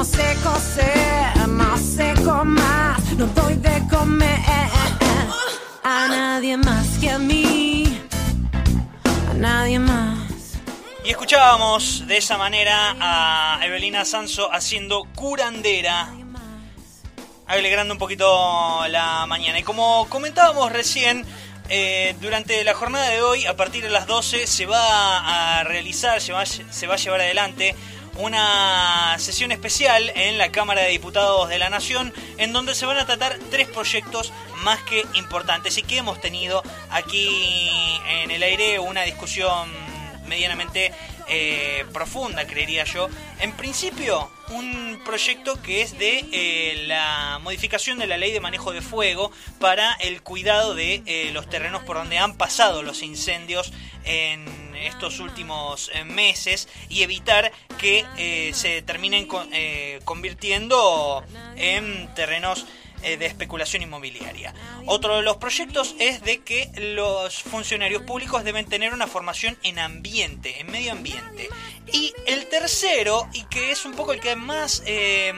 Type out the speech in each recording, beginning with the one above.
no sé coser, no sé más, no doy de comer a nadie más que a mí, a nadie más. Y escuchábamos de esa manera a Evelina Sanso haciendo curandera, alegrando un poquito la mañana. Y como comentábamos recién, eh, durante la jornada de hoy, a partir de las 12, se va a realizar, se va, se va a llevar adelante una sesión especial en la Cámara de Diputados de la Nación, en donde se van a tratar tres proyectos más que importantes y que hemos tenido aquí en el aire una discusión medianamente eh, profunda, creería yo. En principio, un proyecto que es de eh, la modificación de la ley de manejo de fuego para el cuidado de eh, los terrenos por donde han pasado los incendios en estos últimos meses y evitar que se terminen convirtiendo en terrenos eh, de especulación inmobiliaria. Otro de los proyectos es de que los funcionarios públicos deben tener una formación en ambiente, en medio ambiente. Y el tercero, y que es un poco el que más... Eh,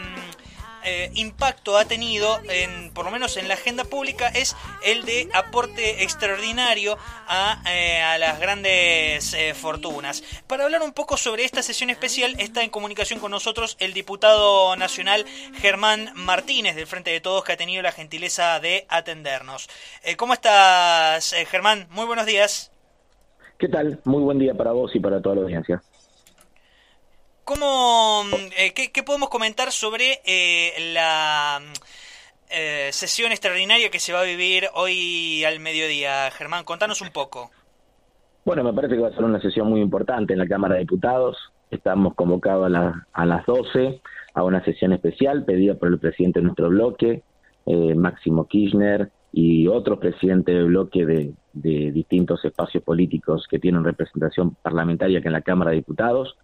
eh, impacto ha tenido, en, por lo menos en la agenda pública, es el de aporte extraordinario a, eh, las grandes eh, fortunas. Para hablar un poco sobre esta sesión especial, está en comunicación con nosotros el diputado nacional Germán Martínez, del Frente de Todos, que ha tenido la gentileza de atendernos. ¿Cómo estás, Germán? Muy buenos días. ¿Qué tal? Muy buen día para vos y para toda la audiencia. ¿Cómo, eh, qué, podemos comentar sobre eh, la eh, sesión extraordinaria que se va a vivir hoy al mediodía? Germán, contanos un poco. Bueno, me parece que va a ser una sesión muy importante en la Cámara de Diputados. Estamos convocados a, a las 12 a una sesión especial pedida por el presidente de nuestro bloque, Máximo Kirchner, y otros presidentes de bloque de, de distintos espacios políticos que tienen representación parlamentaria que en la Cámara de Diputados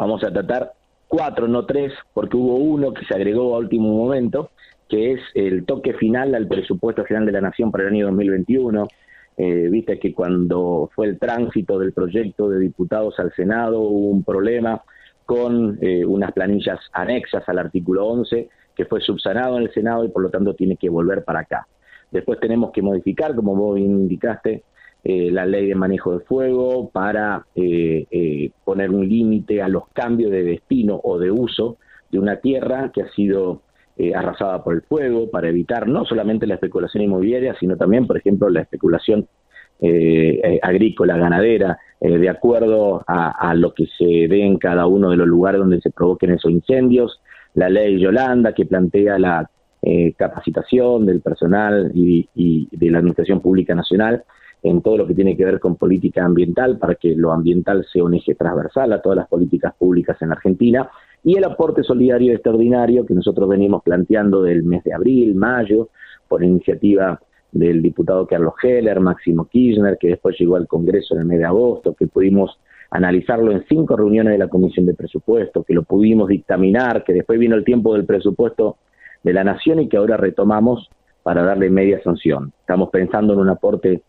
Vamos a tratar cuatro, no tres, porque hubo uno que se agregó a último momento, que es el toque final al presupuesto general de la Nación para el año 2021. Eh, viste que cuando fue el tránsito del proyecto de diputados al Senado hubo un problema con eh, unas planillas anexas al artículo 11 que fue subsanado en el Senado y por lo tanto tiene que volver para acá. Después tenemos que modificar, como vos indicaste, eh, la ley de manejo de fuego para eh, eh, poner un límite a los cambios de destino o de uso de una tierra que ha sido arrasada por el fuego, para evitar no solamente la especulación inmobiliaria, sino también, por ejemplo, la especulación agrícola, ganadera, de acuerdo a, lo que se ve en cada uno de los lugares donde se provoquen esos incendios, la ley Yolanda que plantea la capacitación del personal y de la Administración Pública Nacional en todo lo que tiene que ver con política ambiental para que lo ambiental sea un eje transversal a todas las políticas públicas en Argentina y el aporte solidario extraordinario que nosotros venimos planteando del mes de abril, mayo, por iniciativa del diputado Carlos Heller, Máximo Kirchner, que después llegó al Congreso en el mes de agosto, que pudimos analizarlo en cinco reuniones de la Comisión de Presupuesto, que lo pudimos dictaminar, que después vino el tiempo del presupuesto de la Nación y que ahora retomamos para darle media sanción. Estamos pensando en un aporte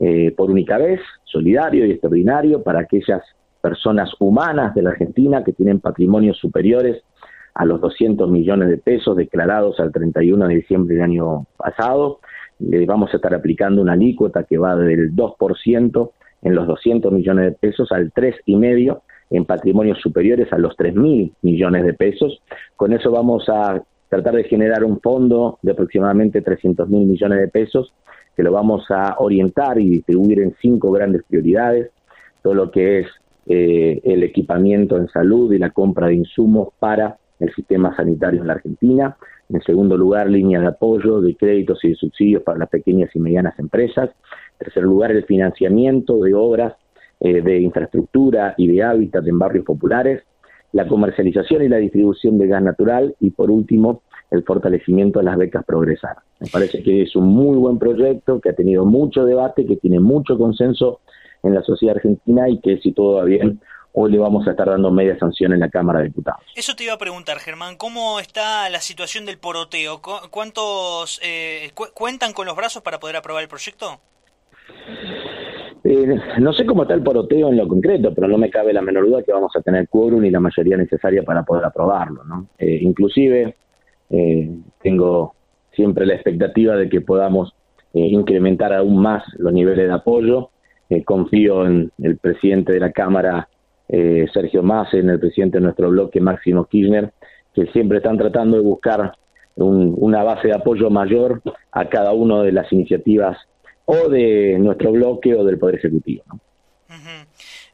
eh, por única vez, solidario y extraordinario para aquellas personas humanas de la Argentina que tienen patrimonios superiores a los 200 millones de pesos declarados al 31 de diciembre del año pasado. Le vamos a estar aplicando una alícuota que va del 2% en los 200 millones de pesos al 3,5% en patrimonios superiores a los 3 mil millones de pesos. Con eso vamos a tratar de generar un fondo de aproximadamente 300 mil millones de pesos que lo vamos a orientar y distribuir en cinco grandes prioridades, todo lo que es eh, el equipamiento en salud y la compra de insumos para el sistema sanitario en la Argentina. En segundo lugar, líneas de apoyo, de créditos y de subsidios para las pequeñas y medianas empresas. En tercer lugar, el financiamiento de obras eh, de infraestructura y de hábitat en barrios populares, la comercialización y la distribución de gas natural y, por último, el fortalecimiento de las becas Progresar. Me parece que es un muy buen proyecto, que ha tenido mucho debate, que tiene mucho consenso en la sociedad argentina y que si todo va bien, hoy le vamos a estar dando media sanción en la Cámara de Diputados. Eso te iba a preguntar, Germán, ¿cómo está la situación del poroteo? ¿Cuántos eh, cuentan con los brazos para poder aprobar el proyecto? Eh, no sé cómo está el poroteo en lo concreto, pero no me cabe la menor duda que vamos a tener quórum y la mayoría necesaria para poder aprobarlo. ¿no? Eh, inclusive eh, tengo siempre la expectativa de que podamos incrementar aún más los niveles de apoyo. confío en el presidente de la Cámara, Sergio Massa, en el presidente de nuestro bloque, Máximo Kirchner, que siempre están tratando de buscar una base de apoyo mayor a cada una de las iniciativas o de nuestro bloque o del Poder Ejecutivo.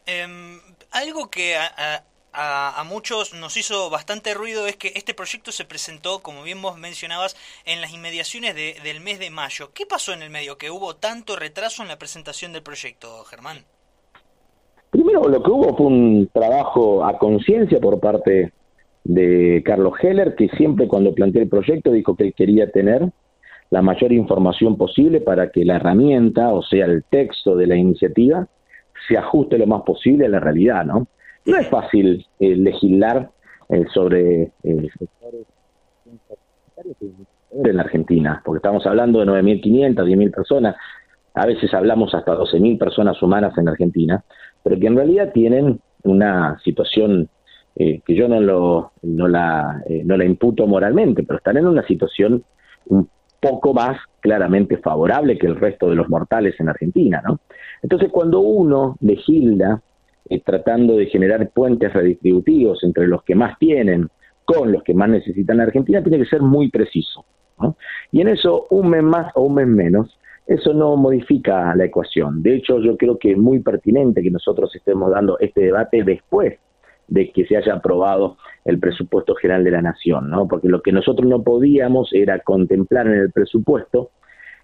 Em, algo que muchos nos hizo bastante ruido es que este proyecto se presentó, como bien vos mencionabas, en las inmediaciones del mes de mayo. ¿Qué pasó en el medio que hubo tanto retraso en la presentación del proyecto, Germán? Primero, lo que hubo fue un trabajo a conciencia por parte de Carlos Heller, que siempre cuando planteó el proyecto dijo que él quería tener la mayor información posible para que la herramienta, o sea, el texto de la iniciativa, se ajuste lo más posible a la realidad, ¿no? No es fácil eh, legislar eh, sobre eh, sectores en la Argentina, porque estamos hablando de 9.500, 10.000 personas, a veces hablamos hasta 12.000 personas humanas en Argentina, pero que en realidad tienen una situación que yo no, lo, no, la, no la imputo moralmente, pero están en una situación un poco más claramente favorable que el resto de los mortales en Argentina, ¿no? Entonces, cuando uno legisla eh, tratando de generar puentes redistributivos entre los que más tienen con los que más necesitan la Argentina, tiene que ser muy preciso. ¿no? Y en eso, un mes más o un mes menos, eso no modifica la ecuación. De hecho, yo creo que es muy pertinente que nosotros estemos dando este debate después de que se haya aprobado el presupuesto general de la nación, ¿no? Porque lo que nosotros no podíamos era contemplar en el presupuesto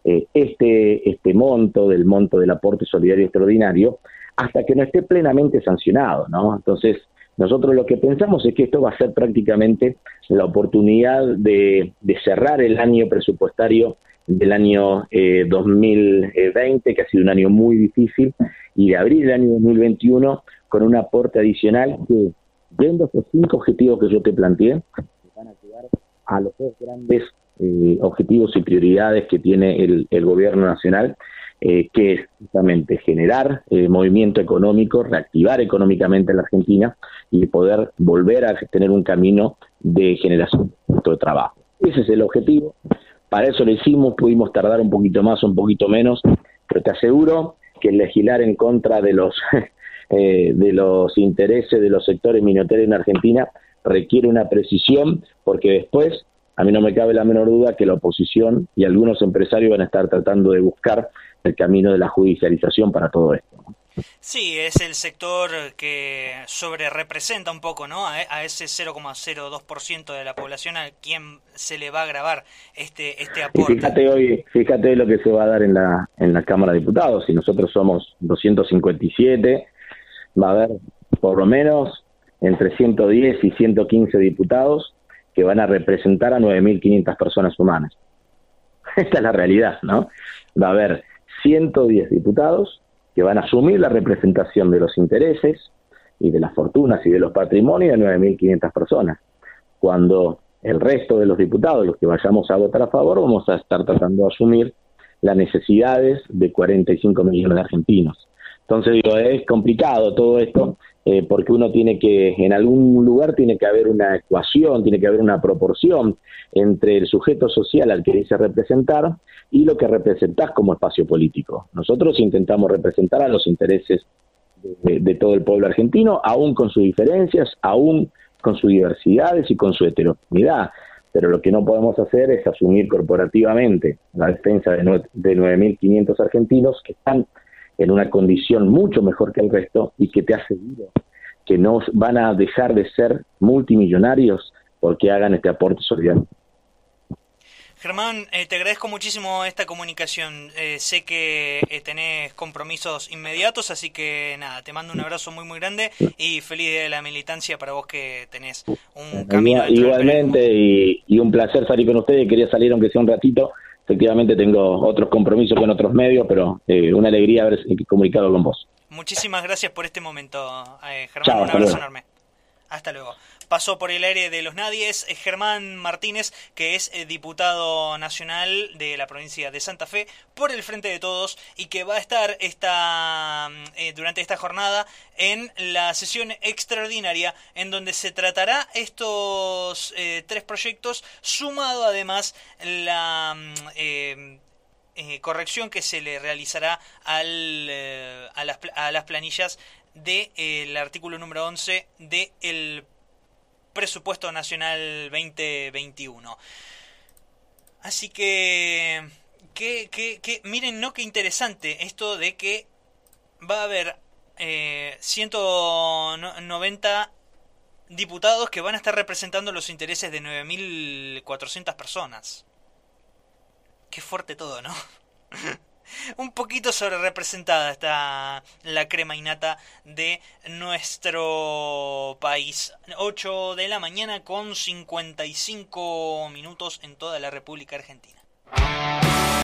eh, este este monto del monto del aporte solidario extraordinario hasta que no esté plenamente sancionado, ¿no? Entonces nosotros lo que pensamos es que esto va a ser prácticamente la oportunidad de, cerrar el año presupuestario del año 2020, eh, que ha sido un año muy difícil, y de abrir el año 2021 con un aporte adicional que, viendo estos cinco objetivos que yo te planteé, van a llegar a los dos grandes eh, objetivos y prioridades que tiene el, gobierno nacional, eh, que es justamente generar eh, movimiento económico, reactivar económicamente la Argentina y poder volver a tener un camino de generación de trabajo. Ese es el objetivo. Para eso lo hicimos, pudimos tardar un poquito más un poquito menos, pero te aseguro que legislar en contra de los de los intereses de los sectores minoritarios en Argentina requiere una precisión, porque después a mí no me cabe la menor duda que la oposición y algunos empresarios van a estar tratando de buscar el camino de la judicialización para todo esto. Sí, es el sector que sobre representa un poco, ¿no? A, ese 0,02% de la población a quien se le va a grabar este este aporte. fíjate hoy, fíjate lo que se va a dar en la en la Cámara de Diputados. Si nosotros somos 257, va a haber por lo menos entre 110 y 115 diputados que van a representar a 9.500 personas humanas. Esta es la realidad, ¿no? Va a haber 110 diputados que van a asumir la representación de los intereses y de las fortunas y de los patrimonios de 9.500 personas. Cuando el resto de los diputados, los que vayamos a votar a favor, vamos a estar tratando de asumir las necesidades de 45 millones de argentinos. Entonces digo, es complicado todo esto eh, porque uno tiene que, en algún lugar tiene que haber una ecuación, tiene que haber una proporción entre el sujeto social al que dice representar y lo que representás como espacio político. Nosotros intentamos representar a los intereses de, todo el pueblo argentino, aún con sus diferencias, aún con sus diversidades y con su heterogeneidad pero lo que no podemos hacer es asumir corporativamente la defensa de, de 9.500 argentinos que están en una condición mucho mejor que el resto y que te aseguro que no van a dejar de ser multimillonarios porque hagan este aporte solidario. Germán, eh, te agradezco muchísimo esta comunicación. Eh, sé que eh, tenés compromisos inmediatos, así que nada, te mando un abrazo muy muy grande y feliz de la militancia para vos que tenés un camino. Igualmente y, y, un placer salir con ustedes. Quería salir aunque sea un ratito efectivamente tengo otros compromisos con otros medios, pero eh, una alegría haber comunicado con vos. Muchísimas gracias por este momento, eh, Germán. un abrazo enorme. Hasta luego. Pasó por el aire de los nadies Germán Martínez, que es eh, diputado nacional de la provincia de Santa Fe por el Frente de Todos y que va a estar esta, mm, eh, durante esta jornada en la sesión extraordinaria en donde se tratará estos eh, tres proyectos, sumado además la mm, corrección que se le realizará al, a, las, a las planillas del artículo número 11 del presupuesto nacional 2021. Así que, que, que, miren, no, qué interesante esto de que va a haber eh, 190 diputados que van a estar representando los intereses de 9.400 personas. Qué fuerte todo, ¿no? un poquito sobre representada está la crema innata de nuestro país. 8 de la mañana con 55 minutos en toda la República Argentina.